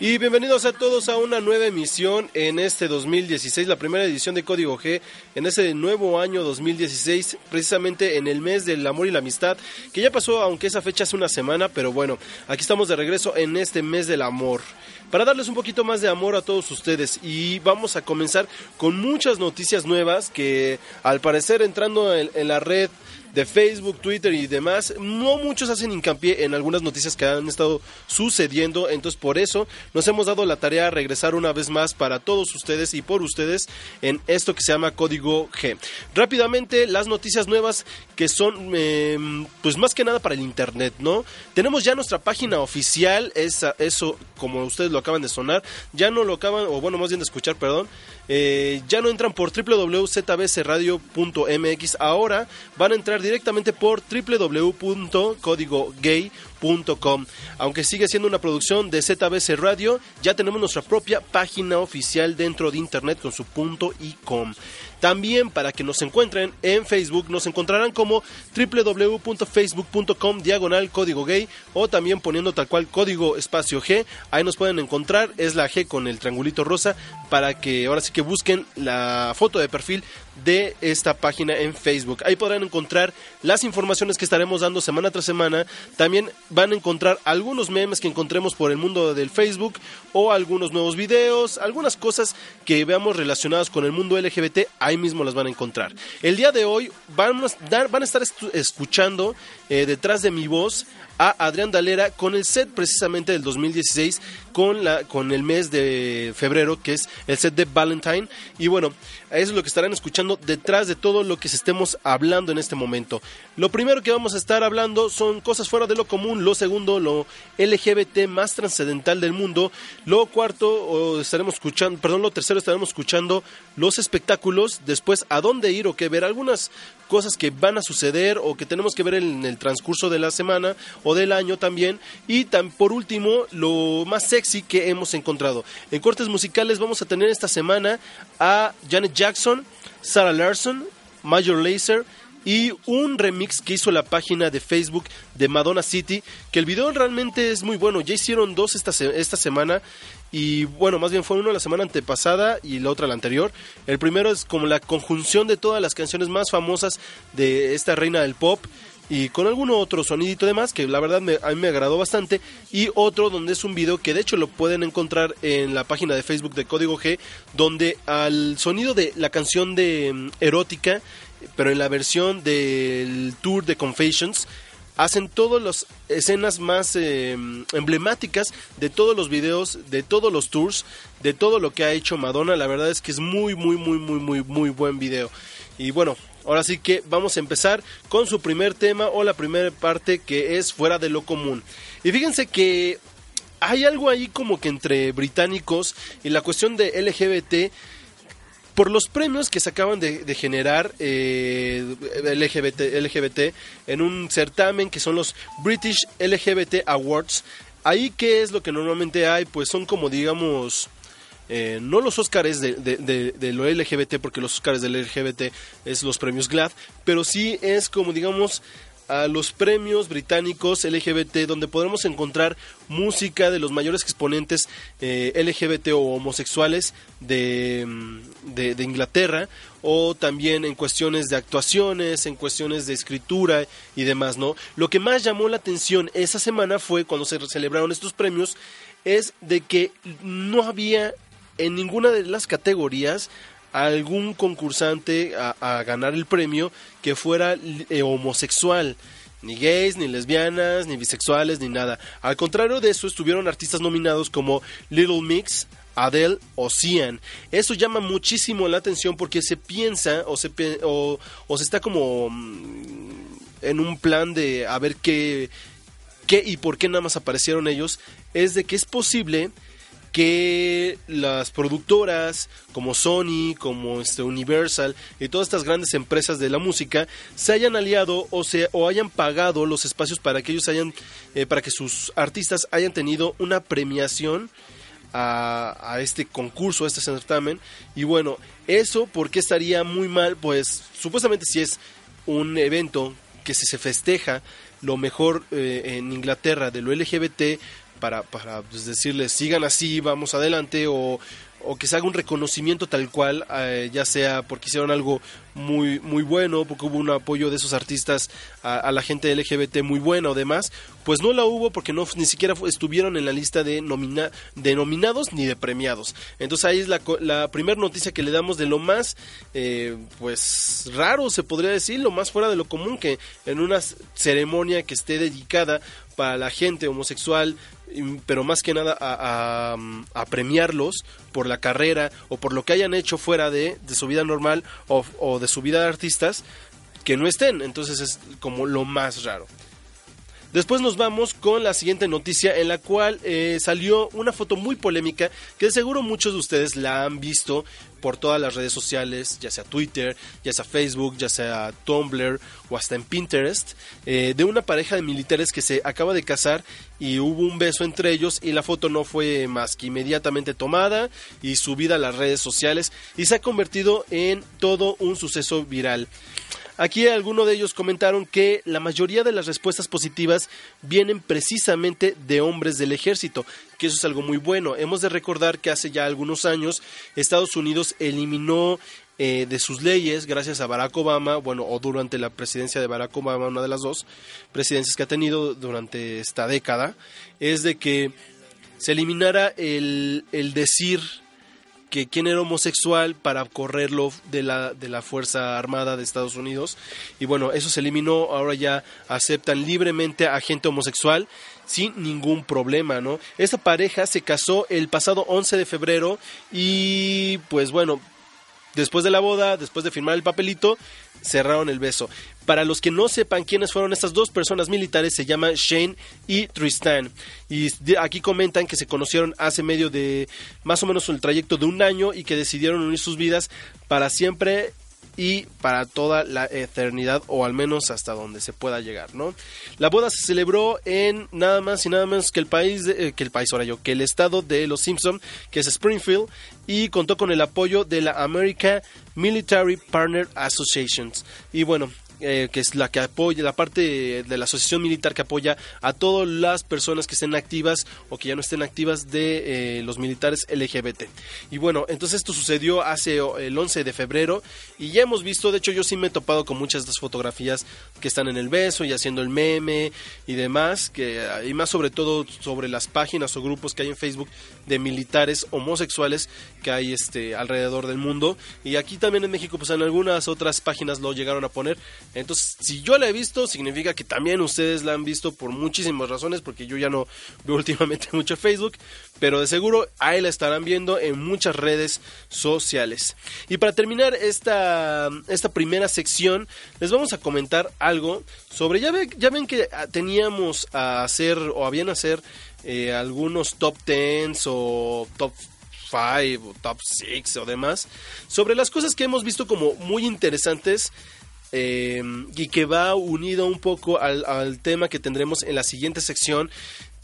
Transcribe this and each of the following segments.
Y bienvenidos a todos a una nueva emisión en este 2016, la primera edición de Código G, en ese nuevo año 2016, precisamente en el mes del amor y la amistad, que ya pasó, aunque esa fecha hace una semana, pero bueno, aquí estamos de regreso en este mes del amor. Para darles un poquito más de amor a todos ustedes y vamos a comenzar con muchas noticias nuevas que al parecer entrando en, la red de Facebook, Twitter y demás, no muchos hacen hincapié en algunas noticias que han estado sucediendo, entonces por eso nos hemos dado la tarea de regresar una vez más para todos ustedes y por ustedes en esto que se llama Código G. Rápidamente, las noticias nuevas que son, eh, pues más que nada para el Internet, ¿no? Tenemos ya nuestra página oficial, esa, eso como ustedes lo acaban de sonar, ya no lo acaban, o bueno, más bien de escuchar, perdón, eh, ya no entran por www.zbcradio.mx, ahora van a entrar directamente por www.códigogay.com. Aunque sigue siendo una producción de ZBC Radio, ya tenemos nuestra propia página oficial dentro de internet con su punto y com. También para que nos encuentren en Facebook, nos encontrarán como www.facebook.com diagonal código gay o también poniendo tal cual código espacio G. Ahí nos pueden encontrar, es la G con el triangulito rosa para que ahora sí que busquen la foto de perfil de esta página en Facebook. Ahí podrán encontrar las informaciones que estaremos dando semana tras semana. También van a encontrar algunos memes que encontremos por el mundo del Facebook o algunos nuevos videos, algunas cosas que veamos relacionadas con el mundo LGBT. Ahí mismo las van a encontrar. El día de hoy van a, estar escuchando eh, detrás de mi voz a Adrián Dalera con el set precisamente del 2016 con la con el mes de febrero que es el set de Valentine. Y bueno eso es lo que estarán escuchando detrás de todo lo que estemos hablando en este momento. Lo primero que vamos a estar hablando son cosas fuera de lo común lo segundo lo LGBT más trascendental del mundo lo cuarto estaremos escuchando perdón lo tercero estaremos escuchando los espectáculos después a dónde ir o qué ver algunas cosas que van a suceder o que tenemos que ver en el transcurso de la semana o del año también. Y tan, por último, lo más sexy que hemos encontrado. En cortes musicales vamos a tener esta semana a Janet Jackson, Sarah Larson, Major Lazer y un remix que hizo la página de Facebook de Madonna City, que el video realmente es muy bueno. Ya hicieron dos esta, esta semana y bueno, más bien fue uno la semana antepasada y la otra la anterior. El primero es como la conjunción de todas las canciones más famosas de esta reina del pop y con algún otro sonidito de más que la verdad me, a mí me agradó bastante y otro donde es un video que de hecho lo pueden encontrar en la página de Facebook de Código G donde al sonido de la canción de mm, erótica pero en la versión del tour de Confessions hacen todas las escenas más eh, emblemáticas de todos los videos, de todos los tours, de todo lo que ha hecho Madonna. La verdad es que es muy, muy, muy, muy, muy, muy buen video. Y bueno, ahora sí que vamos a empezar con su primer tema o la primera parte que es fuera de lo común. Y fíjense que hay algo ahí como que entre británicos y la cuestión de LGBT por los premios que se acaban de, generar eh, LGBT, LGBT en un certamen que son los British LGBT Awards. Ahí, ¿qué es lo que normalmente hay? Pues son como, digamos, eh, no los Oscars de, de, lo LGBT, porque los Oscars del LGBT es los premios GLAD, pero sí es como, digamos, a los premios británicos LGBT donde podremos encontrar música de los mayores exponentes eh, LGBT o homosexuales de, mm, de, de Inglaterra o también en cuestiones de actuaciones, en cuestiones de escritura y demás, ¿no? Lo que más llamó la atención esa semana fue cuando se celebraron estos premios es de que no había en ninguna de las categorías algún concursante a, ganar el premio que fuera eh, homosexual. Ni gays, ni lesbianas, ni bisexuales, ni nada. Al contrario de eso, estuvieron artistas nominados como Little Mix, Adele o Cian. Eso llama muchísimo la atención porque se piensa o se, o, o se está como mm, en un plan de a ver qué, qué y por qué nada más aparecieron ellos. Es de que es posible que las productoras como Sony, como este Universal y todas estas grandes empresas de la música se hayan aliado o se o hayan pagado los espacios para que ellos hayan eh, para que sus artistas hayan tenido una premiación a, a este concurso, a este certamen. Y bueno, eso porque estaría muy mal, pues supuestamente si es un evento que si se festeja lo mejor eh, en Inglaterra de lo LGBT para, para pues, decirles sigan así, vamos adelante o, o que se haga un reconocimiento tal cual, eh, ya sea porque hicieron algo muy muy bueno, porque hubo un apoyo de esos artistas a, la gente LGBT muy buena o demás, pues no la hubo porque no ni siquiera estuvieron en la lista de, nomina, de nominados ni de premiados. Entonces ahí es la, la primera noticia que le damos de lo más, eh, pues raro se podría decir, lo más fuera de lo común que en una ceremonia que esté dedicada para la gente homosexual, pero más que nada a, a- premiarlos por la carrera o por lo que hayan hecho fuera de, su vida normal o de su vida de artistas, que no estén. Entonces es como lo más raro. Después nos vamos con la siguiente noticia en la cual eh, salió una foto muy polémica que de seguro muchos de ustedes la han visto por todas las redes sociales, ya sea Twitter, ya sea Facebook, ya sea Tumblr o hasta en Pinterest, eh, de una pareja de militares que se acaba de casar y hubo un beso entre ellos y la foto no fue más que inmediatamente tomada y subida a las redes sociales y se ha convertido en todo un suceso viral. Aquí algunos de ellos comentaron que la mayoría de las respuestas positivas vienen precisamente de hombres del ejército, que eso es algo muy bueno. Hemos de recordar que hace ya algunos años Estados Unidos eliminó eh, de sus leyes, gracias a Barack Obama, bueno, o durante la presidencia de Barack Obama, una de las dos presidencias que ha tenido durante esta década, es de que se eliminara el, el decir que quién era homosexual para correrlo de la, de la Fuerza Armada de Estados Unidos. Y bueno, eso se eliminó, ahora ya aceptan libremente a gente homosexual sin ningún problema, ¿no? Esta pareja se casó el pasado 11 de febrero y pues bueno, después de la boda, después de firmar el papelito, cerraron el beso. Para los que no sepan quiénes fueron estas dos personas militares, se llaman Shane y Tristan. Y aquí comentan que se conocieron hace medio de más o menos el trayecto de un año y que decidieron unir sus vidas para siempre y para toda la eternidad o al menos hasta donde se pueda llegar, ¿no? La boda se celebró en nada más y nada menos que el país eh, que el país ahora yo, que el estado de los Simpson, que es Springfield y contó con el apoyo de la American Military Partner Associations. Y bueno, eh, que es la que apoya, la parte de la asociación militar que apoya a todas las personas que estén activas o que ya no estén activas de eh, los militares LGBT. Y bueno, entonces esto sucedió hace o, el 11 de febrero y ya hemos visto, de hecho yo sí me he topado con muchas de estas fotografías que están en el beso y haciendo el meme y demás, que y más sobre todo sobre las páginas o grupos que hay en Facebook de militares homosexuales que hay este alrededor del mundo y aquí también en México pues en algunas otras páginas lo llegaron a poner entonces si yo la he visto significa que también ustedes la han visto por muchísimas razones porque yo ya no veo últimamente mucho Facebook pero de seguro ahí la estarán viendo en muchas redes sociales. Y para terminar esta esta primera sección les vamos a comentar algo sobre ya, ve- ya ven que teníamos a hacer o habían a hacer eh, algunos top 10 o top 5 o top 6 o demás sobre las cosas que hemos visto como muy interesantes eh, y que va unido un poco al, al tema que tendremos en la siguiente sección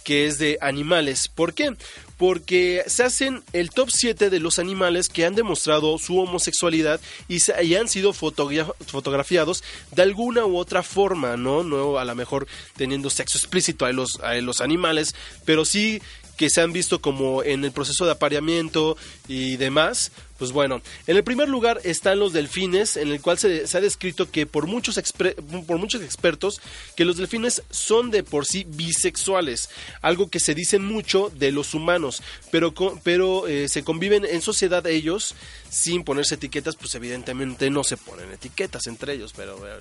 que es de animales. ¿Por qué? Porque se hacen el top 7 de los animales que han demostrado su homosexualidad y, se, han sido fotogra- fotografiados de alguna u otra forma, ¿no? No a lo mejor teniendo sexo explícito a los, a los animales, pero sí que se han visto como en el proceso de apareamiento y demás. Pues bueno, en el primer lugar están los delfines, en el cual se, ha descrito que por muchos, por muchos expertos que los delfines son de por sí bisexuales, algo que se dice mucho de los humanos, pero, pero eh, se conviven en sociedad ellos sin ponerse etiquetas, pues evidentemente no se ponen etiquetas entre ellos, pero eh,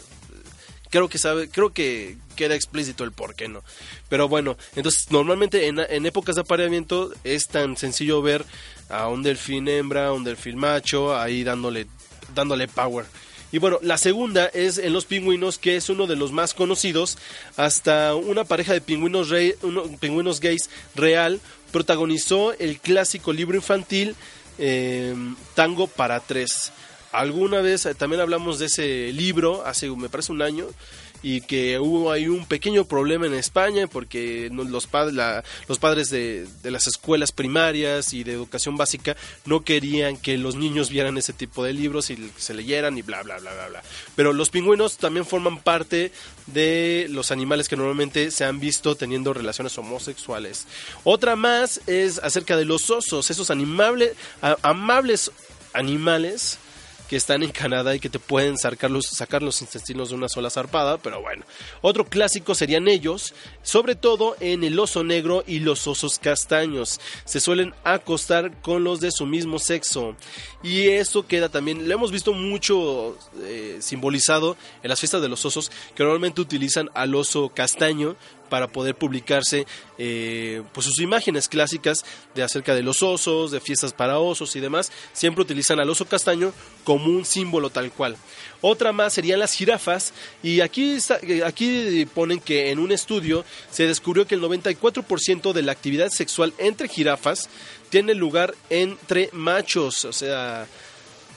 creo que sabe, creo que queda explícito el por qué no. Pero bueno, entonces normalmente en, épocas de apareamiento es tan sencillo ver a un delfín hembra, un delfín macho, ahí dándole, dándole power. Y bueno, la segunda es en los pingüinos, que es uno de los más conocidos. Hasta una pareja de pingüinos, rey, pingüinos gays real protagonizó el clásico libro infantil eh, Tango para tres. Alguna vez eh, también hablamos de ese libro, hace me parece un año, y que hubo ahí un pequeño problema en España porque los, pad- la- los padres de, de las escuelas primarias y de educación básica no querían que los niños vieran ese tipo de libros y se leyeran y bla, bla, bla, bla, bla. Pero los pingüinos también forman parte de los animales que normalmente se han visto teniendo relaciones homosexuales. Otra más es acerca de los osos, esos animable- a- amables animales que están en Canadá y que te pueden sacar los, sacar los intestinos de una sola zarpada, pero bueno. Otro clásico serían ellos, sobre todo en el oso negro y los osos castaños. Se suelen acostar con los de su mismo sexo. Y eso queda también, lo hemos visto mucho eh, simbolizado en las fiestas de los osos, que normalmente utilizan al oso castaño para poder publicarse eh, pues sus imágenes clásicas de acerca de los osos, de fiestas para osos y demás, siempre utilizan al oso castaño como un símbolo tal cual. Otra más serían las jirafas y aquí, eh, aquí ponen que en un estudio se descubrió que el 94% de la actividad sexual entre jirafas tiene lugar entre machos, o sea,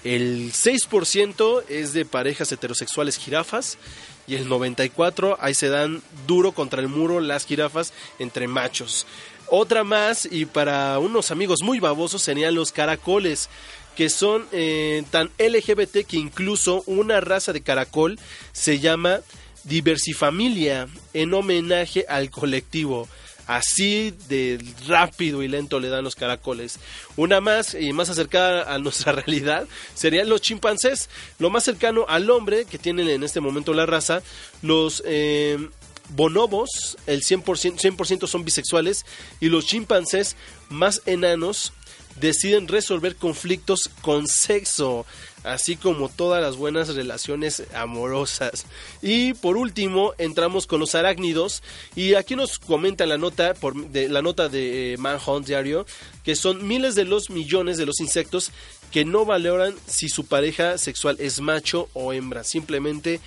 el 6% es de parejas heterosexuales jirafas y el 94% ahí se dan duro contra el muro las jirafas entre machos. Otra más y para unos amigos muy babosos serían los caracoles que son eh, tan LGBT que incluso una raza de caracol se llama diversifamilia en homenaje al colectivo. Así de rápido y lento le dan los caracoles. Una más y más acercada a nuestra realidad serían los chimpancés. Lo más cercano al hombre que tienen en este momento la raza, los eh, bonobos, el 100%, 100% son bisexuales y los chimpancés más enanos deciden resolver conflictos con sexo, así como todas las buenas relaciones amorosas. Y por último, entramos con los arácnidos y aquí nos comenta la nota de la nota de eh, Manhunt Diario que son miles de los millones de los insectos que no valoran si su pareja sexual es macho o hembra, simplemente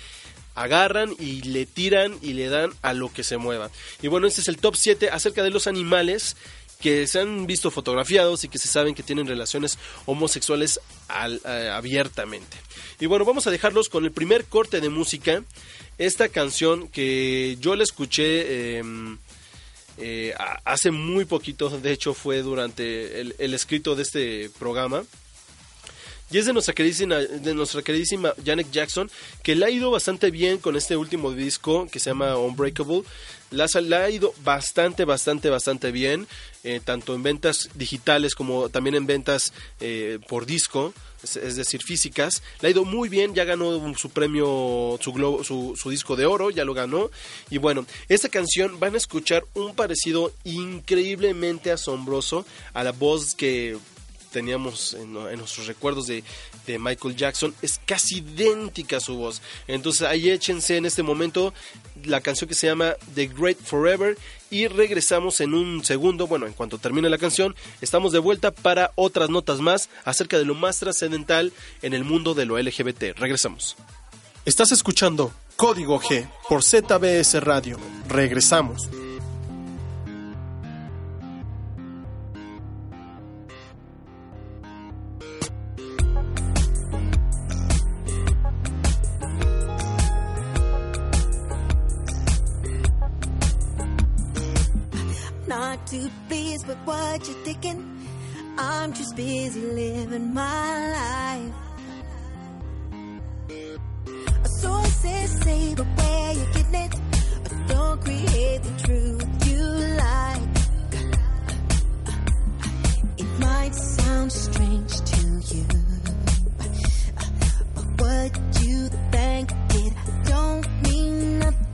agarran y le tiran y le dan a lo que se mueva. Y bueno, este es el top 7 acerca de los animales que se han visto fotografiados y que se saben que tienen relaciones homosexuales al- eh, abiertamente. Y bueno, vamos a dejarlos con el primer corte de música. Esta canción que yo la escuché eh, eh, hace muy poquito, de hecho fue durante el escrito de este programa. Y es de nuestra queridísima, de nuestra queridísima Janet Jackson, que le ha ido bastante bien con este último disco que se llama Unbreakable. La, la ha ido bastante, bastante, bastante bien, eh, tanto en ventas digitales como también en ventas eh, por disco, es, es decir, físicas. Le ha ido muy bien, ya ganó su premio, su, globo, su, su disco de oro, ya lo ganó. Y bueno, esta canción van a escuchar un parecido increíblemente asombroso a la voz que teníamos en, nuestros recuerdos de, de Michael Jackson es casi idéntica a su voz. Entonces ahí échense en este momento la canción que se llama The Great Forever y regresamos en un segundo, bueno, en cuanto termine la canción, estamos de vuelta para otras notas más acerca de lo más trascendental en el mundo de lo LGBT. Regresamos. Estás escuchando Código G por ZBS Radio. Regresamos. Too pleased with what you're thinking. I'm just busy living my life. Sources say, but where you getting it? Don't create the truth you like. It might sound strange to you, but what you think it don't mean nothing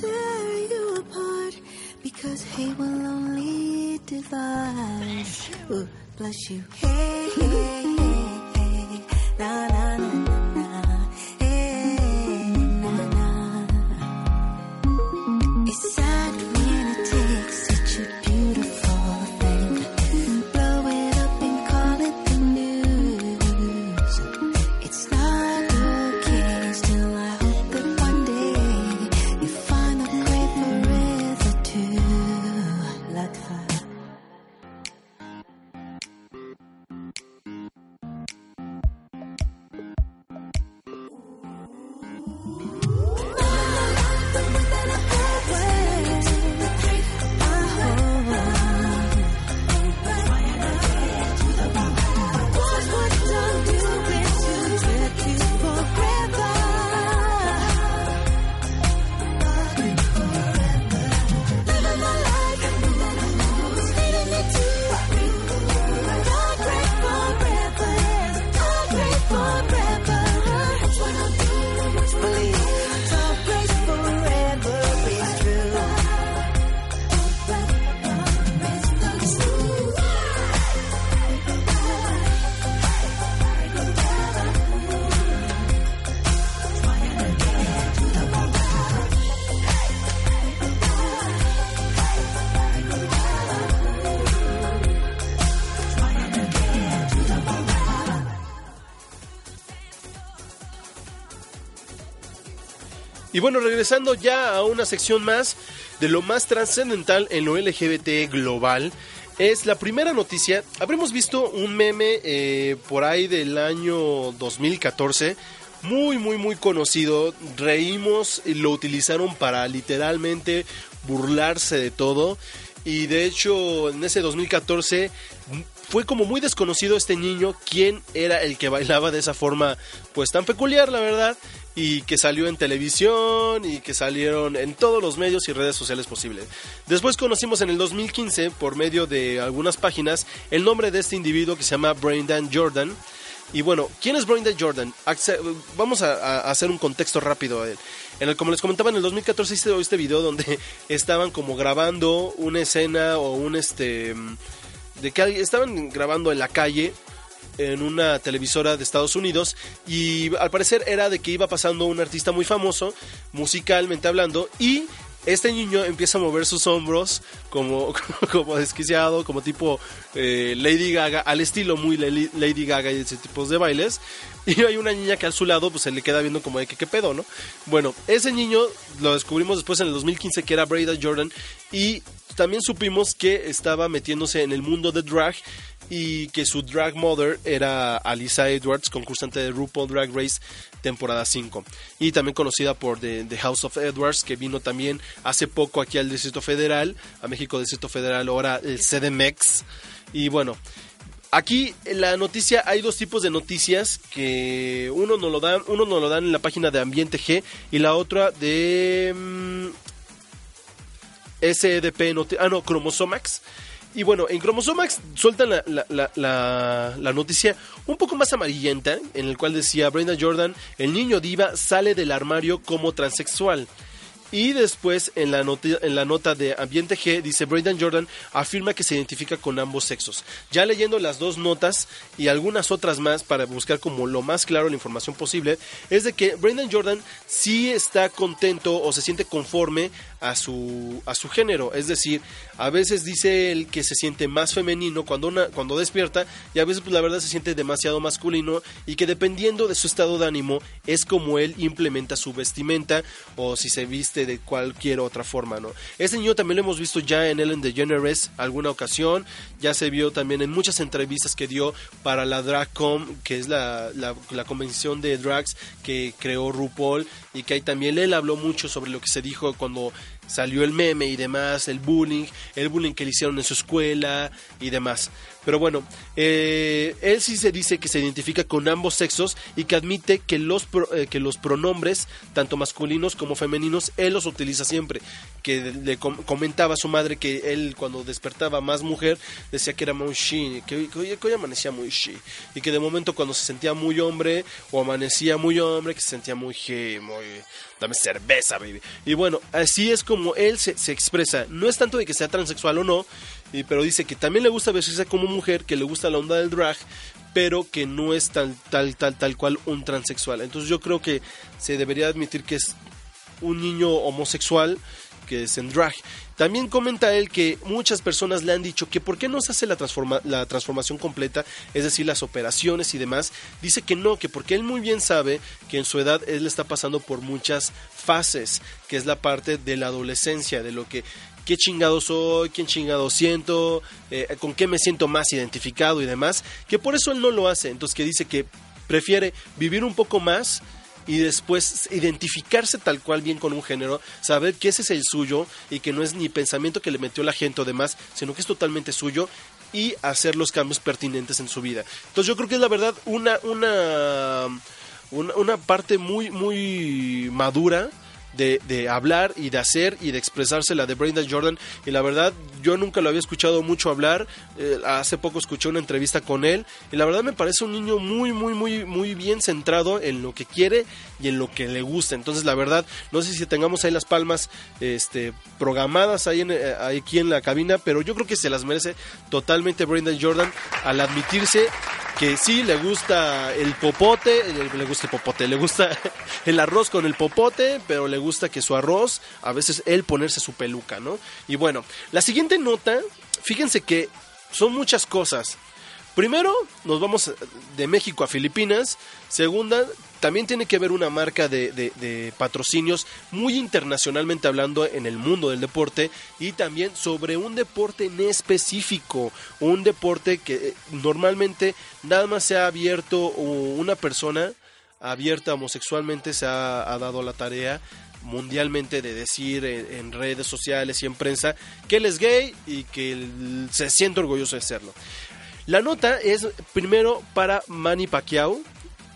tear you apart. Because hate will only divide. Ooh, bless you. Hey, hey, bueno, regresando ya a una sección más de lo más trascendental en lo LGBT global. Es la primera noticia. Habremos visto un meme eh, por ahí del año 2014. Muy, muy, muy conocido. Reímos lo utilizaron para literalmente burlarse de todo. Y de hecho, en ese 2014 fue como muy desconocido este niño quién era el que bailaba de esa forma pues tan peculiar la verdad y que salió en televisión y que salieron en todos los medios y redes sociales posibles. Después conocimos en el 2015 por medio de algunas páginas el nombre de este individuo que se llama Brendan Jordan. Y bueno, ¿quién es Brendan Jordan? Vamos a, a hacer un contexto rápido. En el, como les comentaba, en el 2014 hice este video donde estaban como grabando una escena o un este de que estaban grabando en la calle en una televisora de Estados Unidos y al parecer era de que iba pasando un artista muy famoso, musicalmente hablando, y este niño empieza a mover sus hombros como, como desquiciado, como tipo eh, Lady Gaga, al estilo muy Lady Lady Gaga y ese tipo de bailes. Y hay una niña que a su lado pues se le queda viendo como de que qué pedo, ¿no? Bueno, ese niño lo descubrimos después en el 2015 que era Breda Jordan y también supimos que estaba metiéndose en el mundo de drag y que su drag mother era Alisa Edwards, concursante de RuPaul Drag Race temporada 5 y también conocida por The, House of Edwards que vino también hace poco aquí al Distrito Federal, a México Distrito Federal, ahora el CDMX y bueno, Aquí en la noticia hay dos tipos de noticias que uno nos lo dan, uno nos lo dan en la página de Ambiente G y la otra de mm, SDP, noti- ah no, Chromosomax. Y bueno, en Chromosomax sueltan la- la- la- la noticia un poco más amarillenta, en el cual decía Brenda Jordan, el niño diva sale del armario como transexual. Y después en la, noti- en la nota de Ambiente G dice Brendan Jordan afirma que se identifica con ambos sexos. Ya leyendo las dos notas y algunas otras más para buscar como lo más claro la información posible, es de que Brendan Jordan sí está contento o se siente conforme a su, a su género. Es decir, a veces dice él que se siente más femenino cuando, cuando despierta y a veces pues la verdad se siente demasiado masculino y que dependiendo de su estado de ánimo es como él implementa su vestimenta o si se viste de cualquier otra forma, ¿no? Este niño también lo hemos visto ya en Ellen DeGeneres alguna ocasión, ya se vio también en muchas entrevistas que dio para la DragCon, que es la, la, la convención de drags que creó RuPaul y que ahí también él habló mucho sobre lo que se dijo cuando salió el meme y demás, el bullying, el bullying que le hicieron en su escuela y demás. Pero bueno, eh, él sí se dice que se identifica con ambos sexos y que admite que los, eh, que los pronombres, tanto masculinos como femeninos, él los utiliza siempre. Que le com- comentaba a su madre que él cuando despertaba más mujer decía que era muy she, que, que hoy, amanecía muy she. Y que de momento cuando se sentía muy hombre o amanecía muy hombre, que se sentía muy he, muy... Dame cerveza, baby. Y bueno, así es como él se expresa. No es tanto de que sea transexual o no, pero dice que también le gusta vestirse como mujer, que le gusta la onda del drag, pero que no es tal, tal, tal, tal cual un transexual. Entonces yo creo que se debería admitir que es un niño homosexual que es en drag. También comenta él que muchas personas le han dicho que por qué no se hace la, transforma- la transformación completa, es decir, las operaciones y demás. Dice que no, que porque él muy bien sabe que en su edad él está pasando por muchas fases, que es la parte de la adolescencia, de lo que qué chingado soy, quién chingado siento, eh, con qué me siento más identificado y demás, que por eso él no lo hace. Entonces que dice que prefiere vivir un poco más y después identificarse tal cual bien con un género, saber que ese es el suyo y que no es ni pensamiento que le metió la gente o demás, sino que es totalmente suyo y hacer los cambios pertinentes en su vida. Entonces yo creo que es la verdad una una una, una parte muy muy madura de, de hablar y de hacer y de expresarse la de Brenda Jordan. Y la verdad yo nunca lo había escuchado mucho hablar. Eh, hace poco escuché una entrevista con él. Y la verdad me parece un niño muy muy muy muy bien centrado en lo que quiere y en lo que le gusta. Entonces la verdad no sé si tengamos ahí las palmas este programadas ahí en, eh, aquí en la cabina pero yo creo que se las merece totalmente Brenda Jordan al admitirse que sí le gusta el popote, le gusta el popote, le gusta el arroz con el popote, pero le gusta que su arroz, a veces él ponerse su peluca, ¿no? Y bueno, la siguiente nota, fíjense que son muchas cosas. Primero, nos vamos de México a Filipinas. Segunda, también tiene que haber una marca de, de- patrocinios muy internacionalmente hablando en el mundo del deporte y también sobre un deporte en específico, un deporte que eh, normalmente nada más se ha abierto o una persona abierta homosexualmente se ha dado la tarea mundialmente de decir en, redes sociales y en prensa que él es gay y que se siente orgulloso de serlo. La nota es primero para Manny Pacquiao,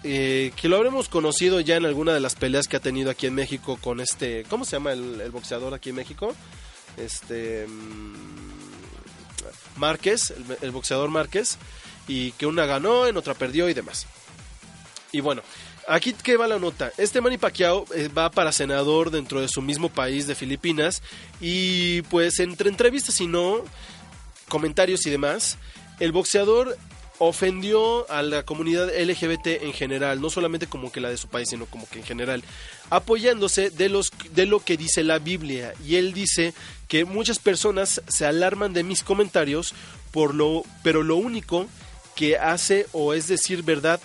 eh, que lo habremos conocido ya en alguna de las peleas que ha tenido aquí en México con este, ¿cómo se llama el, el boxeador aquí en México? Este mm, Márquez, el, el boxeador Márquez, y que una ganó, en otra perdió y demás. Y bueno, aquí que va la nota. Este Manny eh, va para senador dentro de su mismo país de Filipinas y pues entre entrevistas y no, comentarios y demás, el boxeador ofendió a la comunidad LGBT en general, no solamente como que la de su país, sino como que en general, apoyándose de los de lo que dice la Biblia y él dice que muchas personas se alarman de mis comentarios por lo pero lo único que hace o es decir verdad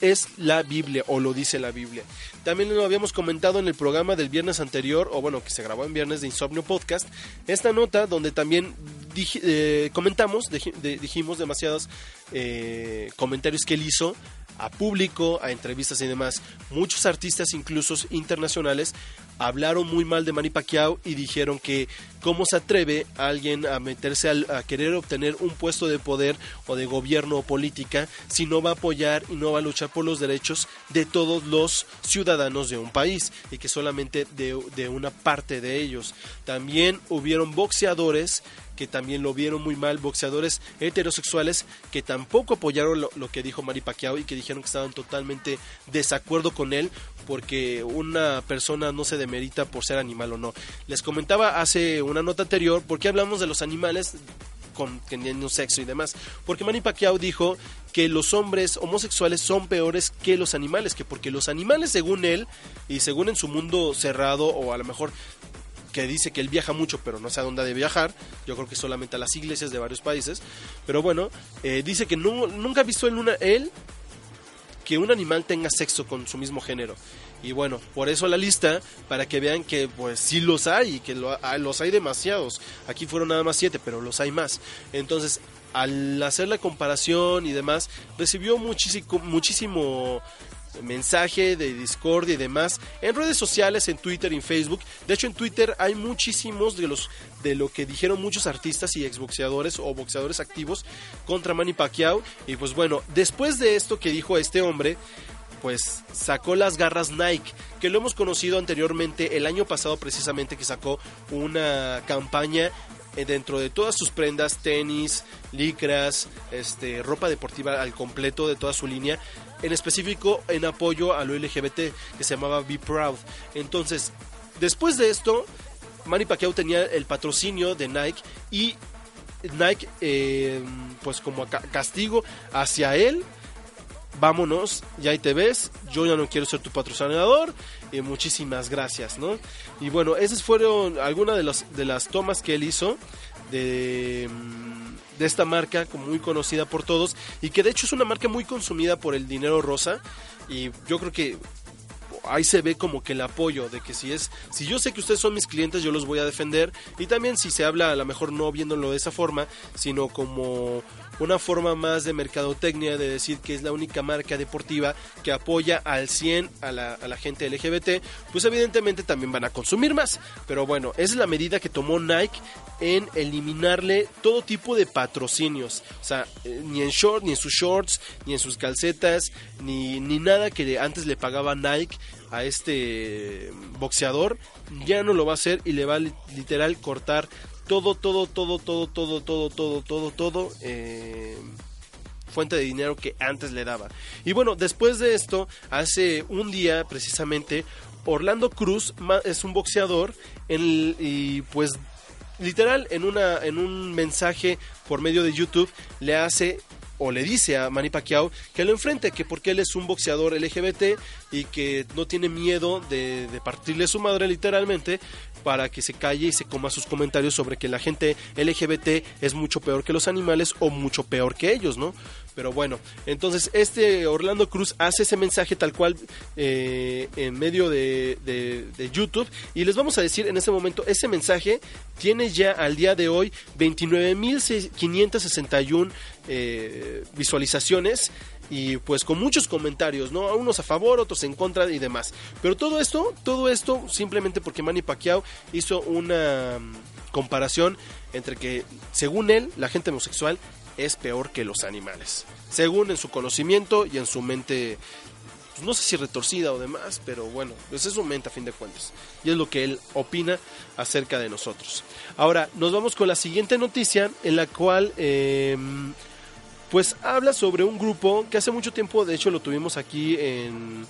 es la Biblia o lo dice la Biblia. También lo habíamos comentado en el programa del viernes anterior, o bueno, que se grabó en viernes de Insomnio Podcast, esta nota donde también eh, comentamos, de- dijimos demasiados eh, comentarios que él hizo a público, a entrevistas y demás. Muchos artistas, incluso internacionales, hablaron muy mal de Manny Pacquiao y dijeron que cómo se atreve alguien a meterse al- a querer obtener un puesto de poder o de gobierno o política si no va a apoyar y no va a luchar por los derechos de todos los ciudadanos de un país y que solamente de, una parte de ellos. También hubieron boxeadores que también lo vieron muy mal, boxeadores heterosexuales que tampoco apoyaron lo, lo que dijo Manny Pacquiao y que dijeron que estaban totalmente desacuerdo con él porque una persona no se demerita por ser animal o no. Les comentaba hace una nota anterior por qué hablamos de los animales con teniendo sexo y demás. Porque Manny Pacquiao dijo que los hombres homosexuales son peores que los animales, que porque los animales según él y según en su mundo cerrado o a lo mejor que dice que él viaja mucho pero no sé a dónde ha de viajar, yo creo que solamente a las iglesias de varios países, pero bueno, eh, dice que no, nunca ha visto en una, él que un animal tenga sexo con su mismo género. Y bueno, por eso la lista, para que vean que pues sí los hay, y que lo- ah, los hay demasiados. Aquí fueron nada más siete, pero los hay más. Entonces, al hacer la comparación y demás, recibió muchísimo, muchísimo mensaje de Discord y demás en redes sociales, en Twitter y en Facebook. De hecho, en Twitter hay muchísimos de los de lo que dijeron muchos artistas y exboxeadores o boxeadores activos contra Manny Pacquiao. Y pues bueno, después de esto que dijo este hombre, pues sacó las garras Nike, que lo hemos conocido anteriormente el año pasado precisamente que sacó una campaña dentro de todas sus prendas, tenis, licras, este, ropa deportiva al completo de toda su línea, en específico en apoyo a lo LGBT, que se llamaba Be Proud. Entonces, después de esto, Manny Pacquiao tenía el patrocinio de Nike y Nike, eh, pues como ca- castigo hacia él, vámonos, ya ahí te ves, yo ya no quiero ser tu patrocinador, muchísimas gracias, ¿no? Y bueno, esas fueron algunas de, las de las tomas que él hizo de, mm, de esta marca, muy conocida por todos, y que de hecho es una marca muy consumida por el dinero rosa, y yo creo que ahí se ve como que el apoyo de que si es si yo sé que ustedes son mis clientes yo los voy a defender y también si se habla a lo mejor no viéndolo de esa forma sino como una forma más de mercadotecnia de decir que es la única marca deportiva que apoya al 100 a la, a la gente LGBT pues evidentemente también van a consumir más. Pero bueno esa es la medida que tomó Nike en eliminarle todo tipo de patrocinios. O sea eh, ni en short ni en sus shorts ni en sus calcetas ni, ni nada que antes le pagaba Nike a este boxeador ya no lo va a hacer y le va a li- literal cortar todo todo todo todo todo todo todo todo todo eh, fuente de dinero que antes le daba. Y bueno después de esto hace un día precisamente Orlando Cruz es un boxeador y pues literal en una en un mensaje por medio de YouTube le hace o le dice a Manny Pacquiao que lo enfrente, que porque él es un boxeador LGBT y que no tiene miedo de, partirle su madre literalmente para que se calle y se coma sus comentarios sobre que la gente LGBT es mucho peor que los animales o mucho peor que ellos, ¿no? Pero bueno, entonces este Orlando Cruz hace ese mensaje tal cual eh, en medio de, de- de YouTube y les vamos a decir en este momento, ese mensaje tiene ya al día de hoy 29.561 eh, visualizaciones y pues con muchos comentarios, ¿no? Unos a favor, otros en contra y demás. Pero todo esto, todo esto simplemente porque Manny Pacquiao hizo una mm, comparación entre que, según él, la gente homosexual es peor que los animales. Según en su conocimiento y en su mente, pues, no sé si retorcida o demás, pero bueno, pues es su mente a fin de cuentas. Y es lo que él opina acerca de nosotros. Ahora, nos vamos con la siguiente noticia en la cual... eh, pues habla sobre un grupo que hace mucho tiempo, de hecho lo tuvimos aquí en,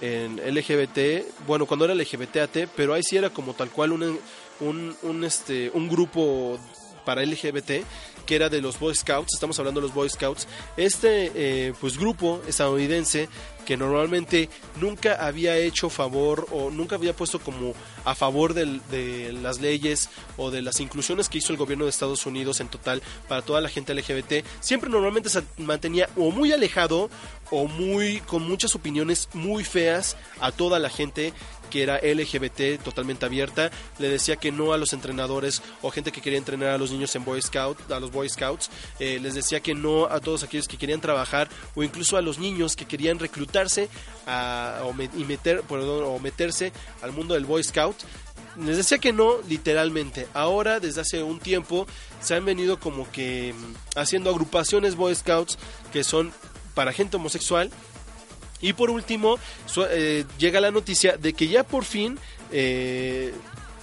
en LGBT, bueno, cuando era LGBTAT, pero ahí sí era como tal cual un, un, un, este, un grupo para LGBT, que era de los Boy Scouts, estamos hablando de los Boy Scouts, este eh, pues grupo estadounidense que normalmente nunca había hecho favor o nunca había puesto como a favor de las leyes o de las inclusiones que hizo el gobierno de Estados Unidos en total para toda la gente LGBT, siempre normalmente se mantenía o muy alejado o muy con muchas opiniones muy feas a toda la gente que era LGBT totalmente abierta, le decía que no a los entrenadores o gente que quería entrenar a los niños en Boy Scout, a los Boy Scouts, eh, les decía que no a todos aquellos que querían trabajar o incluso a los niños que querían reclutarse y meter, o meterse al mundo del Boy Scout. Les decía que no, literalmente. Ahora, desde hace un tiempo, se han venido como que mm, haciendo agrupaciones Boy Scouts que son para gente homosexual y por último, eh, llega la noticia de que ya por fin, eh,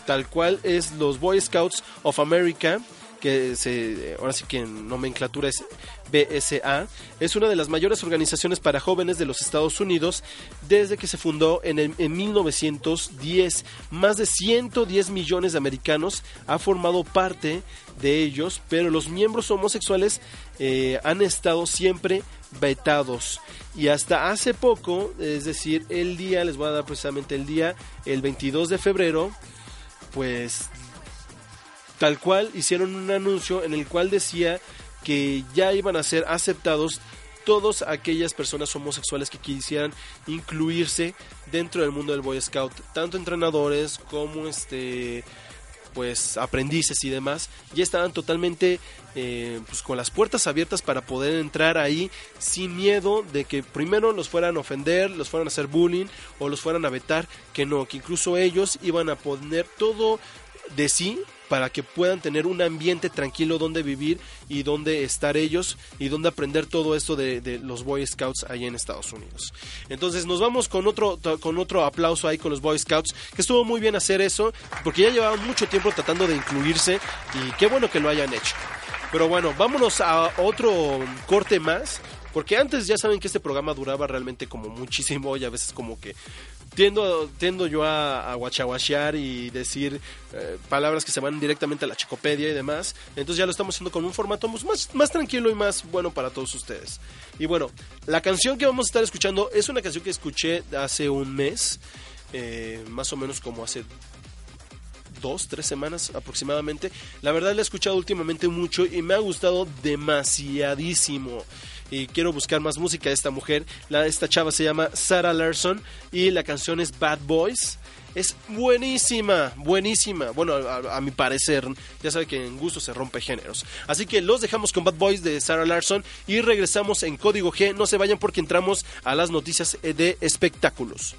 tal cual es los Boy Scouts of America, que ahora sí que en nomenclatura es BSA, es una de las mayores organizaciones para jóvenes de los Estados Unidos desde que se fundó en, el- en 1910. Más de 110 millones de americanos ha formado parte de ellos, pero los miembros homosexuales eh, han estado siempre vetados. Y hasta hace poco, es decir, el día, les voy a dar precisamente el día, el 22 de febrero, pues tal cual hicieron un anuncio en el cual decía que ya iban a ser aceptados todas aquellas personas homosexuales que quisieran incluirse dentro del mundo del Boy Scout, tanto entrenadores como este pues aprendices y demás ya estaban totalmente eh, pues con las puertas abiertas para poder entrar ahí sin miedo de que primero los fueran a ofender, los fueran a hacer bullying o los fueran a vetar, que no, que incluso ellos iban a poner todo de sí para que puedan tener un ambiente tranquilo donde vivir y donde estar ellos y donde aprender todo esto de, los Boy Scouts ahí en Estados Unidos. Entonces nos vamos con otro con otro aplauso ahí con los Boy Scouts, que estuvo muy bien hacer eso, porque ya llevaban mucho tiempo tratando de incluirse y qué bueno que lo hayan hecho. Pero bueno, vámonos a otro corte más. Porque antes ya saben que este programa duraba realmente como muchísimo y a veces como que tiendo, tiendo yo a, a guachaguachear y decir eh, palabras que se van directamente a la chicopedia y demás. Entonces ya lo estamos haciendo con un formato más, más tranquilo y más bueno para todos ustedes. Y bueno, la canción que vamos a estar escuchando es una canción que escuché hace un mes, eh, más o menos como hace dos, tres semanas aproximadamente. La verdad la he escuchado últimamente mucho y me ha gustado demasiadísimo. Y quiero buscar más música de esta mujer. La, esta chava se llama Sarah Larson y la canción es Bad Boys. Es buenísima, buenísima. Bueno, a, mi parecer, ya sabe que en gusto se rompe géneros. Así que los dejamos con Bad Boys de Sarah Larson y regresamos en Código G. No se vayan porque entramos a las noticias de espectáculos.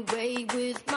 away with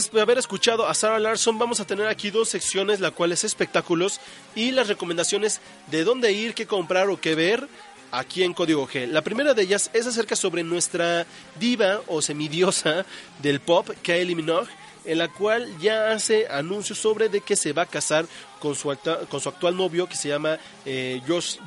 después de haber escuchado a Sarah Larson, vamos a tener aquí dos secciones, la cual es espectáculos y las recomendaciones de dónde ir, qué comprar o qué ver aquí en Código G. La primera de ellas es acerca sobre nuestra diva o semidiosa del pop, Kylie Minogue, en la cual ya hace anuncios sobre de que se va a casar con su, con su actual novio que se llama eh,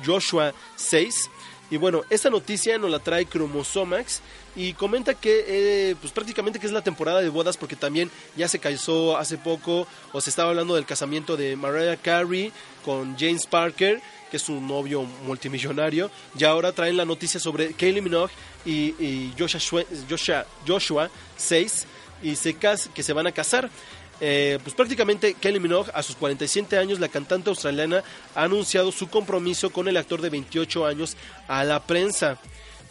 Joshua 6. Y bueno, esta noticia nos la trae Chromosomax y comenta que eh, pues prácticamente que es la temporada de bodas porque también ya se casó hace poco o se estaba hablando del casamiento de Mariah Carey con James Parker que es su novio multimillonario y ahora traen la noticia sobre Kylie Minogue y, Joshua, Joshua, Joshua 6 y se que se van a casar. Eh, pues prácticamente Kelly Minogue, a sus 47 años, la cantante australiana ha anunciado su compromiso con el actor de 28 años a la prensa.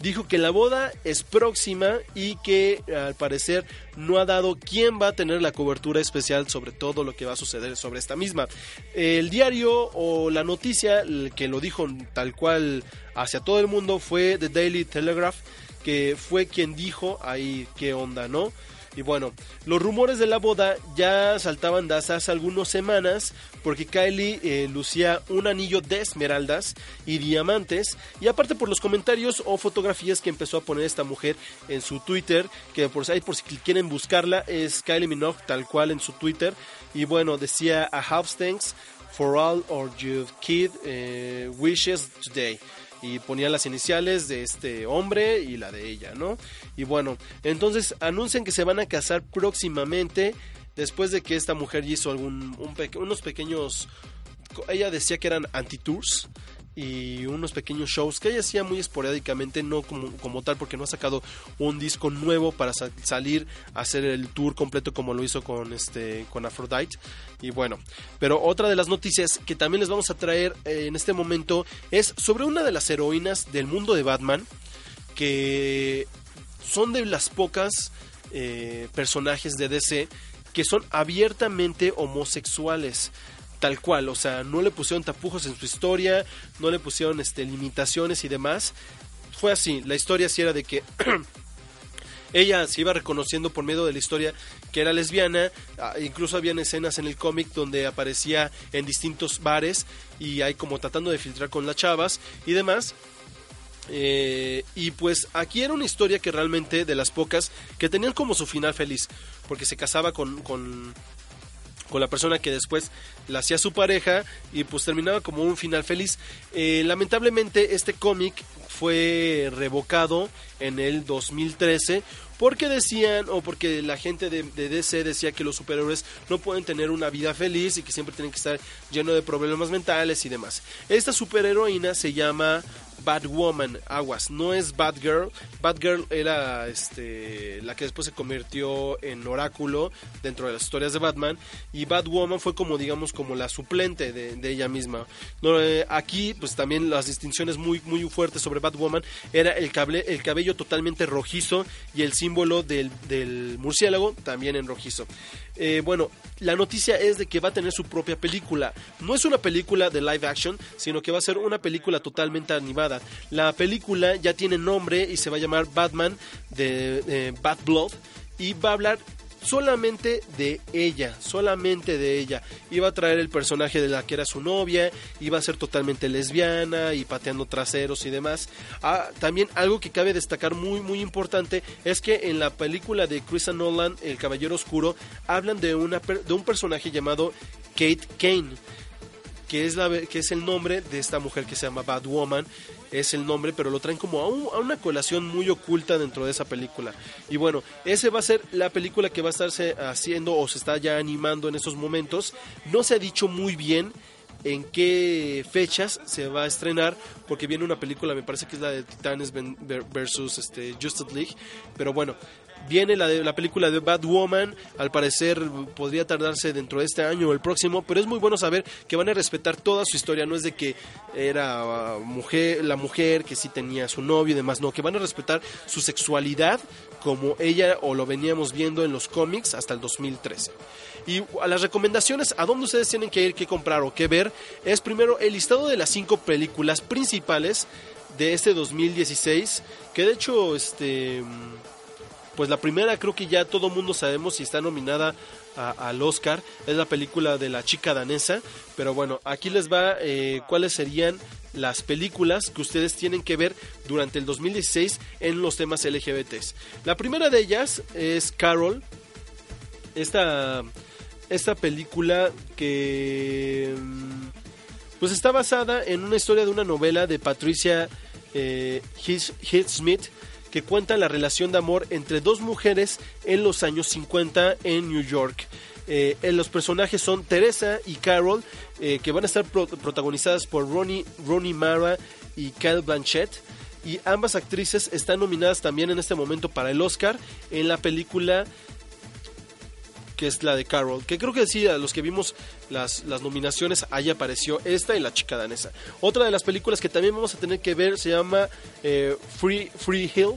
Dijo que la boda es próxima y que al parecer no ha dado quién va a tener la cobertura especial sobre todo lo que va a suceder sobre esta misma. El diario o la noticia que lo dijo tal cual hacia todo el mundo fue The Daily Telegraph, que fue quien dijo ahí qué onda, ¿no? Y bueno, los rumores de la boda ya saltaban de hace algunas semanas porque Kylie eh, lucía un anillo de esmeraldas y diamantes. Y aparte por los comentarios o fotografías que empezó a poner esta mujer en su Twitter, que por ahí por si quieren buscarla es Kylie Minogue tal cual en su Twitter. Y bueno, decía a half thanks for all of your kid eh, wishes today y ponía las iniciales de este hombre y la de ella, ¿no? Y bueno, entonces anuncian que se van a casar próximamente después de que esta mujer hizo algún unos pequeños ella decía que eran anti-tours y unos pequeños shows que ella hacía muy esporádicamente, no como, como tal, porque no ha sacado un disco nuevo para salir a hacer el tour completo como lo hizo con este con Aphrodite. Y bueno, pero otra de las noticias que también les vamos a traer eh, en este momento es sobre una de las heroínas del mundo de Batman que son de las pocas eh, personajes de DC que son abiertamente homosexuales tal cual, o sea, no le pusieron tapujos en su historia, no le pusieron este, limitaciones y demás. Fue así, la historia sí era de que ella se iba reconociendo por medio de la historia que era lesbiana, ah, incluso habían escenas en el cómic donde aparecía en distintos bares y hay como tratando de filtrar con las chavas y demás. Eh, y pues aquí era una historia que realmente de las pocas que tenían como su final feliz, porque se casaba con, con con la persona que después la hacía su pareja y pues terminaba como un final feliz. Eh, lamentablemente este cómic fue revocado en el 2013 porque decían o porque la gente de, DC decía que los superhéroes no pueden tener una vida feliz y que siempre tienen que estar lleno de problemas mentales y demás. Esta superheroína se llama Batwoman, aguas, no es Batgirl. Batgirl era este, la que después se convirtió en oráculo dentro de las historias de Batman y Batwoman fue como digamos como la suplente de, ella misma. Eh, aquí pues también las distinciones muy muy fuertes sobre Batwoman era el, cable, el cabello totalmente rojizo y el símbolo del murciélago también en rojizo. Eh, bueno, la noticia es de que va a tener su propia película. No es una película de live action, sino que va a ser una película totalmente animada. La película ya tiene nombre y se va a llamar Batman de Bad Blood y va a hablar solamente de ella, solamente de ella. Iba a traer el personaje de la que era su novia, iba a ser totalmente lesbiana y pateando traseros y demás. Ah, también algo que cabe destacar muy muy importante es que en la película de Chris Nolan, El Caballero Oscuro, hablan de, una, de un personaje llamado Kate Kane que es, la, que es el nombre de esta mujer que se llama Batwoman, es el nombre, pero lo traen como a, una colación muy oculta dentro de esa película. Y bueno, ese va a ser la película que va a estarse haciendo o se está ya animando en estos momentos. No se ha dicho muy bien en qué fechas se va a estrenar, porque viene una película, me parece que es la de Titanes versus este, Justice League, pero bueno, Viene la, de, la película de Batwoman, al parecer podría tardarse dentro de este año o el próximo, pero es muy bueno saber que van a respetar toda su historia, no es de que era mujer, la mujer que sí tenía su novio y demás, no, que van a respetar su sexualidad como ella o lo veníamos viendo en los cómics hasta el 2013. Y a las recomendaciones, a dónde ustedes tienen que ir, qué comprar o qué ver, es primero el listado de las cinco películas principales de este 2016, que de hecho, este pues la primera creo que ya todo mundo sabemos si está nominada al Oscar, es la película de la chica danesa, pero bueno, aquí les va eh, cuáles serían las películas que ustedes tienen que ver durante el 2016 en los temas LGBTs. La primera de ellas es Carol, esta, esta película que mm, pues está basada en una historia de una novela de Patricia eh, His- Hill-Smith que cuenta la relación de amor entre dos mujeres en los años 50 en New York. Eh, los personajes son Teresa y Carol, eh, que van a estar pro- protagonizadas por Ronnie, Ronnie Mara y Kyle Blanchett. Y ambas actrices están nominadas también en este momento para el Oscar en la película que es la de Carol, que creo que sí, a los que vimos las, las nominaciones, ahí apareció esta y la chica danesa. Otra de las películas que también vamos a tener que ver se llama eh, Free, Free Hill,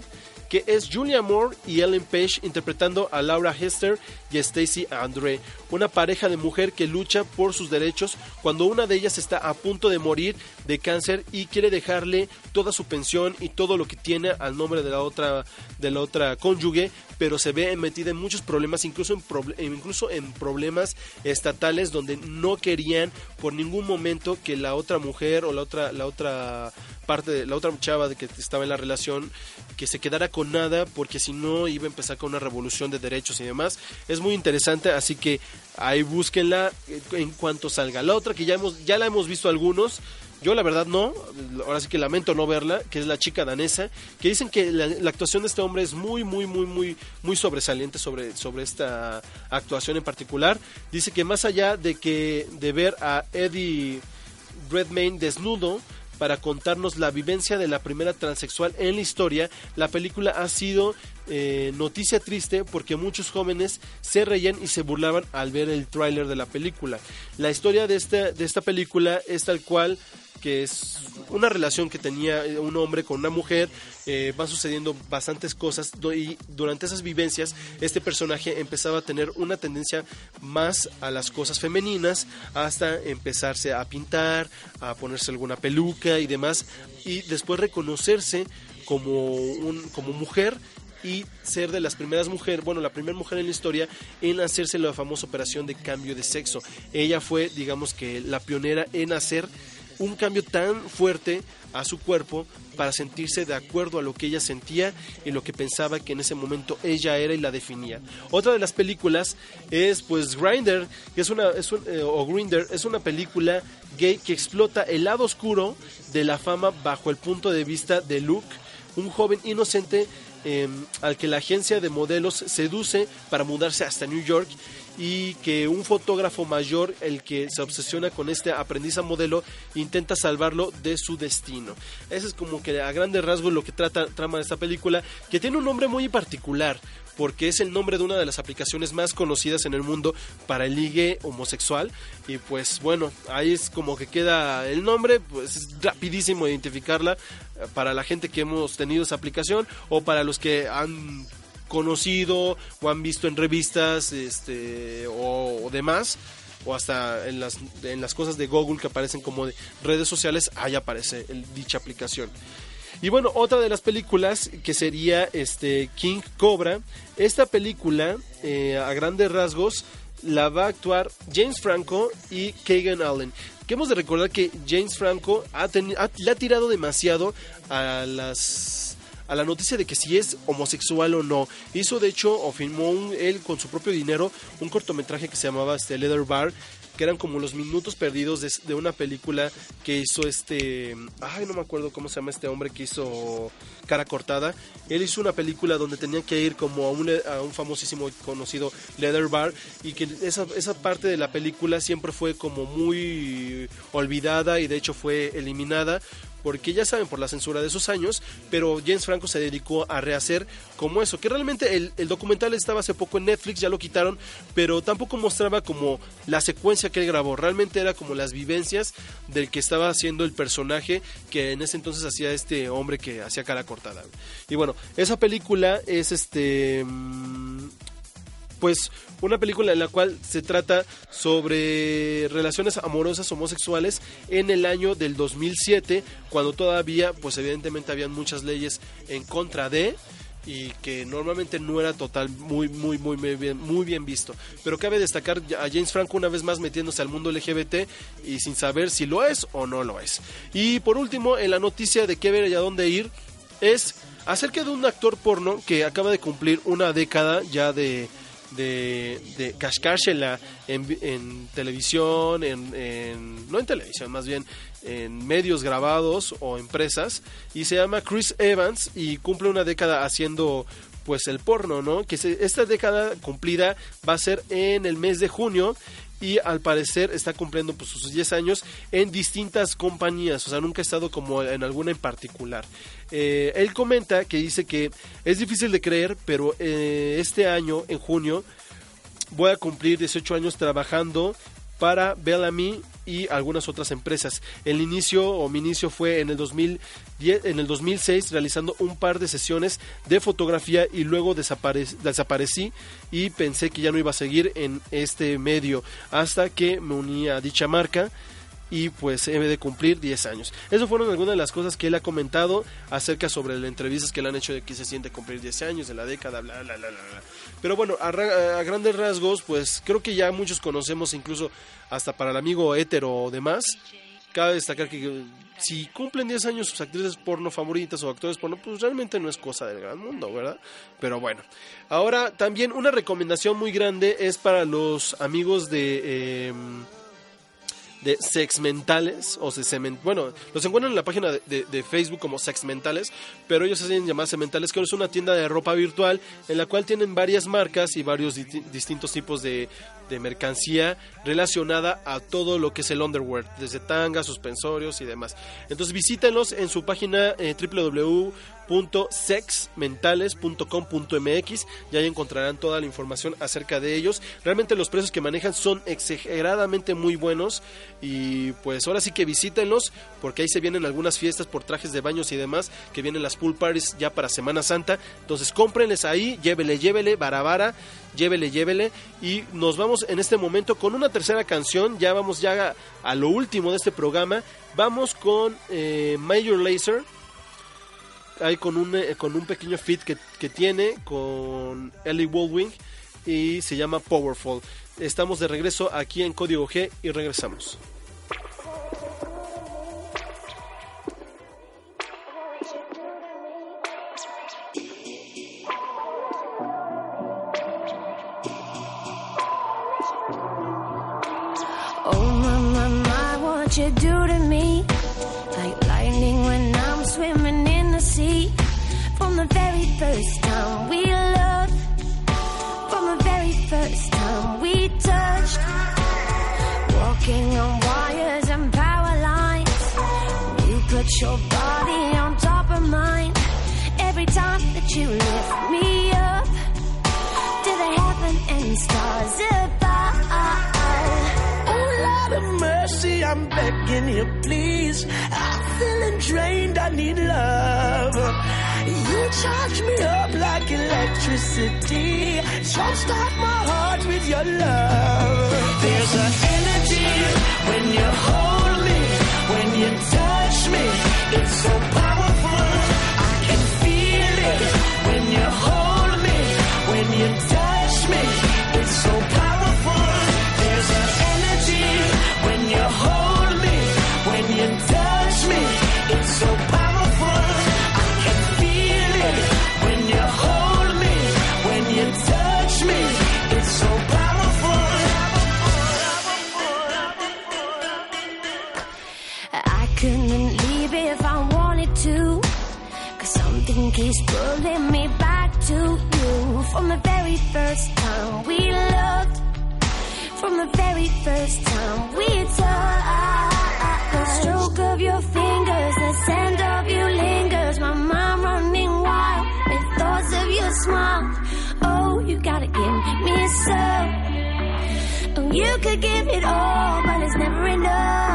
que es Julia Moore y Ellen Page interpretando a Laura Hester y Stacy Andre, una pareja de mujer que lucha por sus derechos cuando una de ellas está a punto de morir de cáncer y quiere dejarle toda su pensión y todo lo que tiene al nombre de la otra de la otra cónyuge, pero se ve metida en muchos problemas, incluso en incluso en problemas estatales donde no querían por ningún momento que la otra mujer o la otra la otra parte la otra chava de que estaba en la relación que se quedara con nada porque si no iba a empezar con una revolución de derechos y demás muy interesante así que ahí búsquenla eh, en cuanto salga la otra que ya hemos ya la hemos visto algunos yo la verdad no, ahora sí que lamento no verla, que es la chica danesa, que dicen que la, la actuación de este hombre es muy, muy, muy, muy, muy sobresaliente sobre, sobre esta actuación en particular. Dice que más allá de que de ver a Eddie Redmayne desnudo para contarnos la vivencia de la primera transexual en la historia, la película ha sido eh, noticia triste porque muchos jóvenes se reían y se burlaban al ver el tráiler de la película. La historia de esta, de esta película es tal cual que es una relación que tenía eh, un hombre con una mujer, eh, van sucediendo bastantes cosas y durante esas vivencias este personaje empezaba a tener una tendencia más a las cosas femeninas hasta empezarse a pintar, a ponerse alguna peluca y demás y después reconocerse como, un, como mujer y ser de las primeras mujeres, bueno, la primera mujer en la historia en hacerse la famosa operación de cambio de sexo. Ella fue, digamos que, la pionera en hacer un cambio tan fuerte a su cuerpo para sentirse de acuerdo a lo que ella sentía y lo que pensaba que en ese momento ella era y la definía. Otra de las películas es pues Grinder, que es una eh, o Grinder es una película gay que explota el lado oscuro de la fama bajo el punto de vista de Luke, un joven inocente eh, al que la agencia de modelos seduce para mudarse hasta New York y que un fotógrafo mayor, el que se obsesiona con este aprendiz a modelo, intenta salvarlo de su destino. Ese es como que a grandes rasgos lo que trata trama de esta película, que tiene un nombre muy particular porque es el nombre de una de las aplicaciones más conocidas en el mundo para el ligue homosexual y pues bueno, ahí es como que queda el nombre, pues es rapidísimo identificarla eh, para la gente que hemos tenido esa aplicación o para los que han conocido o han visto en revistas este o, demás o hasta en las, en las cosas de Google que aparecen como de redes sociales, ahí aparece dicha aplicación. Y bueno, otra de las películas que sería este King Cobra. Esta película, eh, a grandes rasgos, la va a actuar James Franco y Kagan Allen. Que hemos de recordar que James Franco ha ha- le ha tirado demasiado a las a la noticia de que si es homosexual o no. Hizo de hecho o filmó un- él con su propio dinero un cortometraje que se llamaba este Leather Bar que eran como los minutos perdidos de, de una película que hizo este ay no me acuerdo cómo se llama este hombre que hizo cara cortada él hizo una película donde tenían que ir como a un, a un famosísimo conocido Leather Bar y que esa, esa parte de la película siempre fue como muy olvidada y de hecho fue eliminada porque ya saben por la censura de esos años, pero James Franco se dedicó a rehacer como eso, que realmente el, el documental estaba hace poco en Netflix, ya lo quitaron, pero tampoco mostraba como la secuencia que él grabó, realmente era como las vivencias del que estaba haciendo el personaje que en ese entonces hacía este hombre que hacía cara cortada. Y bueno, esa película es este... mm, pues una película en la cual se trata sobre relaciones amorosas homosexuales en el año del 2007, cuando todavía, pues evidentemente habían muchas leyes en contra de, y que normalmente no era total muy muy muy muy bien, muy bien visto. Pero cabe destacar a James Franco una vez más metiéndose al mundo LGBT y sin saber si lo es o no lo es. Y por último, en la noticia de qué ver y a dónde ir es acerca de un actor porno que acaba de cumplir una década ya de de, de cascársela en, en televisión, en, no en televisión, más bien en medios grabados o empresas, y se llama Chris Evans y cumple una década haciendo pues el porno, ¿no? Que se- esta década cumplida va a ser en el mes de junio y al parecer está cumpliendo pues, sus 10 años en distintas compañías, o sea, nunca ha estado como en alguna en particular. Eh, él comenta que dice que es difícil de creer, pero eh, este año, en junio, voy a cumplir 18 años trabajando para Bellamy y algunas otras empresas. El inicio o mi inicio fue en el 2010, en el 2006 realizando un par de sesiones de fotografía y luego desapare- desaparecí y pensé que ya no iba a seguir en este medio hasta que me uní a dicha marca y pues he de cumplir 10 años. Esas fueron algunas de las cosas que él ha comentado acerca sobre las entrevistas que le han hecho de que se siente cumplir 10 años, de la década, bla. Pero bueno, a grandes rasgos, pues creo que ya muchos conocemos, incluso hasta para el amigo hétero o demás. Cabe destacar que eh, si cumplen 10 años sus actrices porno favoritas o actores porno, pues realmente no es cosa del gran mundo, ¿verdad? Pero bueno. Ahora también una recomendación muy grande es para los amigos de... em, de Sex Mentales o Semen- bueno, los encuentran en la página de, Facebook como Sex Mentales, pero ellos se hacen llamar Sementales, que es una tienda de ropa virtual en la cual tienen varias marcas y varios di- distintos tipos de, de mercancía relacionada a todo lo que es el underwear, desde tangas, suspensorios y demás. Entonces visítenlos en su página eh, www.sexmentales.com.mx y ahí encontrarán toda la información acerca de ellos. Realmente los precios que manejan son exageradamente muy buenos y pues ahora sí que visítenlos porque ahí se vienen algunas fiestas por trajes de baños y demás que vienen las pool parties ya para Semana Santa. Entonces cómprenles ahí, llévele, llévele, barabara, llévele, llévele y nos vamos en este momento con una tercera canción. Ya vamos ya a, lo último de este programa. Vamos con eh, Major Lazer ahí con un, eh, con un pequeño fit que, que tiene con Ellie Baldwin y se llama Powerful. Estamos de regreso aquí en Código G y regresamos. I'm begging you, please. I'm feeling drained, I need love. You charge me up like electricity. Jumpstart my heart with your love. There's an energy when you hold me, when you touch me. It's so powerful, I can feel it. When you hold me, when you touch me. It's so powerful. There's an energy when you hold keeps pulling me back to you. From the very first time we looked, From the very first time we touched. You could give it all, but it's never enough,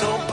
so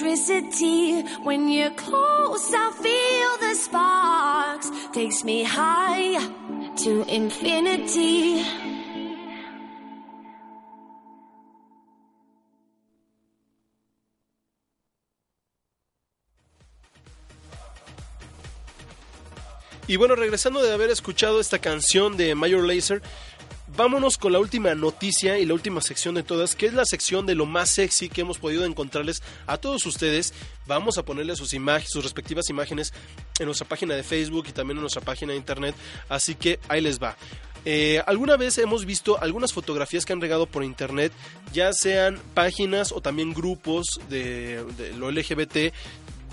electricity. When you're close, I feel the sparks, takes me high to infinity. Y bueno, regresando de haber escuchado esta canción de Major Lazer, vámonos con la última noticia y la última sección de todas, que es la sección de lo más sexy que hemos podido encontrarles a todos ustedes. Vamos a ponerle sus imágenes, sus respectivas imágenes en nuestra página de Facebook y también en nuestra página de internet, así que ahí les va. Eh, alguna vez hemos visto algunas fotografías que han regado por internet, ya sean páginas o también grupos de, de lo LGBT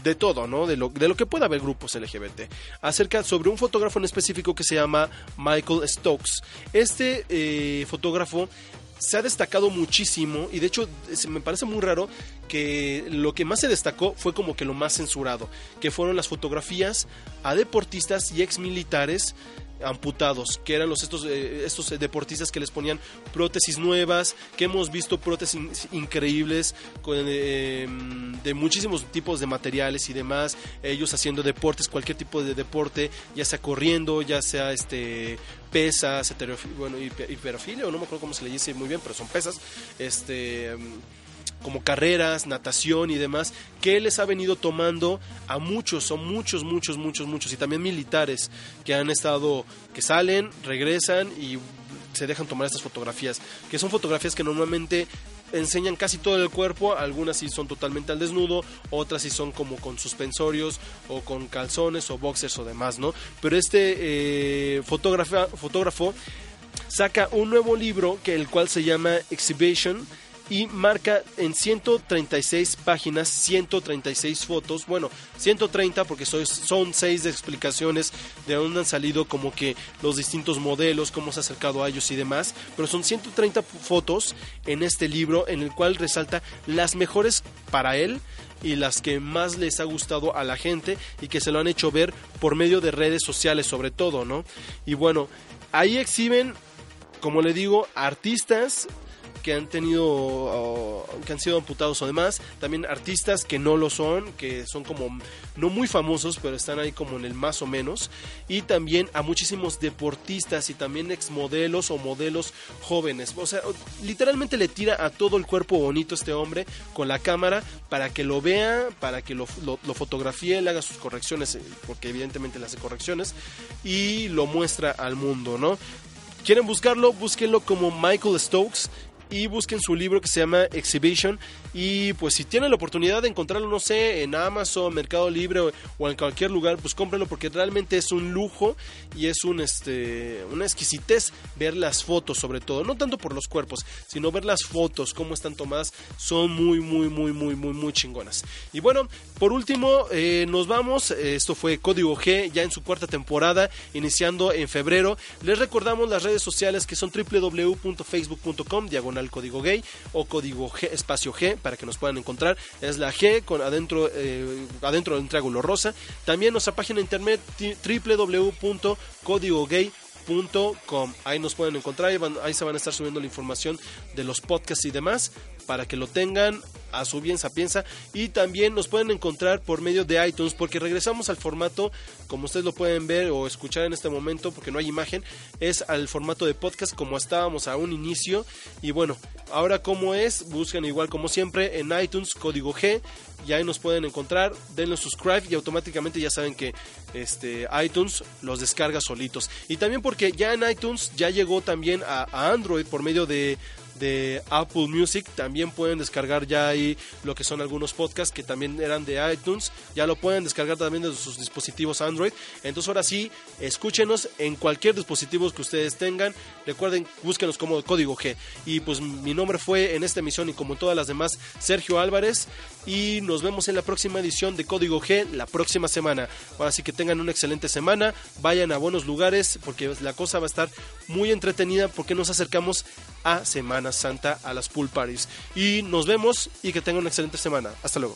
de todo, ¿no? De lo, de lo que pueda haber grupos LGBT. Acerca sobre un fotógrafo en específico que se llama Michael Stokes. Este eh, fotógrafo se ha destacado muchísimo y de hecho es- me parece muy raro que lo que más se destacó fue como que lo más censurado, que fueron las fotografías a deportistas y ex militares amputados, que eran los estos, eh, estos eh, deportistas que les ponían prótesis nuevas, que hemos visto prótesis increíbles con, eh, de muchísimos tipos de materiales y demás, ellos haciendo deportes, cualquier tipo de deporte, ya sea corriendo, ya sea este pesas, bueno, hiper- hiperofilia, o no me acuerdo cómo se le dice muy bien, pero son pesas, este como carreras, natación y demás, que les ha venido tomando a muchos, son muchos, muchos, muchos, muchos, y también militares que han estado, que salen, regresan y se dejan tomar estas fotografías, que son fotografías que normalmente enseñan casi todo el cuerpo, algunas sí son totalmente al desnudo, otras sí son como con suspensorios o con calzones o boxers o demás, ¿no? Pero este eh, fotógrafo saca un nuevo libro que el cual se llama Exhibition y marca en 136 páginas 136 fotos, bueno, 130 porque son 6 de explicaciones de dónde han salido como que los distintos modelos, cómo se ha acercado a ellos y demás, pero son 130 fotos en este libro en el cual resalta las mejores para él y las que más les ha gustado a la gente y que se lo han hecho ver por medio de redes sociales sobre todo, ¿no? Y bueno, ahí exhiben como le digo, artistas que han tenido, o, que han sido amputados o demás, también artistas que no lo son, que son como no muy famosos, pero están ahí como en el más o menos, y también a muchísimos deportistas y también exmodelos o modelos jóvenes. O sea, literalmente le tira a todo el cuerpo bonito este hombre con la cámara para que lo vea, para que lo, lo, le haga sus correcciones, eh, porque evidentemente le hace correcciones, y lo muestra al mundo, ¿no? quieren buscarlo, búsquenlo como Michael Stokes y busquen su libro que se llama Exhibition. Y pues si tienen la oportunidad de encontrarlo no sé en Amazon, Mercado Libre o, en cualquier lugar pues cómprenlo porque realmente es un lujo y es un este una exquisitez ver las fotos sobre todo. No tanto por los cuerpos sino ver las fotos cómo están tomadas. Son muy muy muy muy muy muy chingonas. Y bueno por último eh, nos vamos. Esto fue Código G ya en su cuarta temporada iniciando en febrero. Les recordamos las redes sociales que son www.facebook.com código gay o código G espacio G para que nos puedan encontrar. Es la G con adentro eh, adentro del triángulo rosa. También nuestra página de internet ti- www.códigogay.com ahí nos pueden encontrar ahí, van- ahí se van a estar subiendo la información de los podcasts y demás para que lo tengan a su bien sapienza y también nos pueden encontrar por medio de iTunes porque regresamos al formato como ustedes lo pueden ver o escuchar en este momento porque no hay imagen es al formato de podcast como estábamos a un inicio. Y bueno ahora como es buscan igual como siempre en iTunes código G y ahí nos pueden encontrar. Denle subscribe y automáticamente ya saben que este iTunes los descarga solitos. Y también porque ya en iTunes ya llegó también a, a Android por medio de de Apple Music. También pueden descargar ya ahí lo que son algunos podcasts que también eran de iTunes. Ya lo pueden descargar también de sus dispositivos Android. Entonces ahora sí, escúchenos en cualquier dispositivo que ustedes tengan. Recuerden, búsquenos como código G. Y pues mi nombre fue en esta emisión y como todas las demás, Sergio Álvarez. Y nos vemos en la próxima edición de Código G la próxima semana. Ahora sí que tengan una excelente semana. Vayan a buenos lugares porque la cosa va a estar muy entretenida porque nos acercamos a Semana Santa, a las pool parties. Y nos vemos y que tengan una excelente semana. Hasta luego.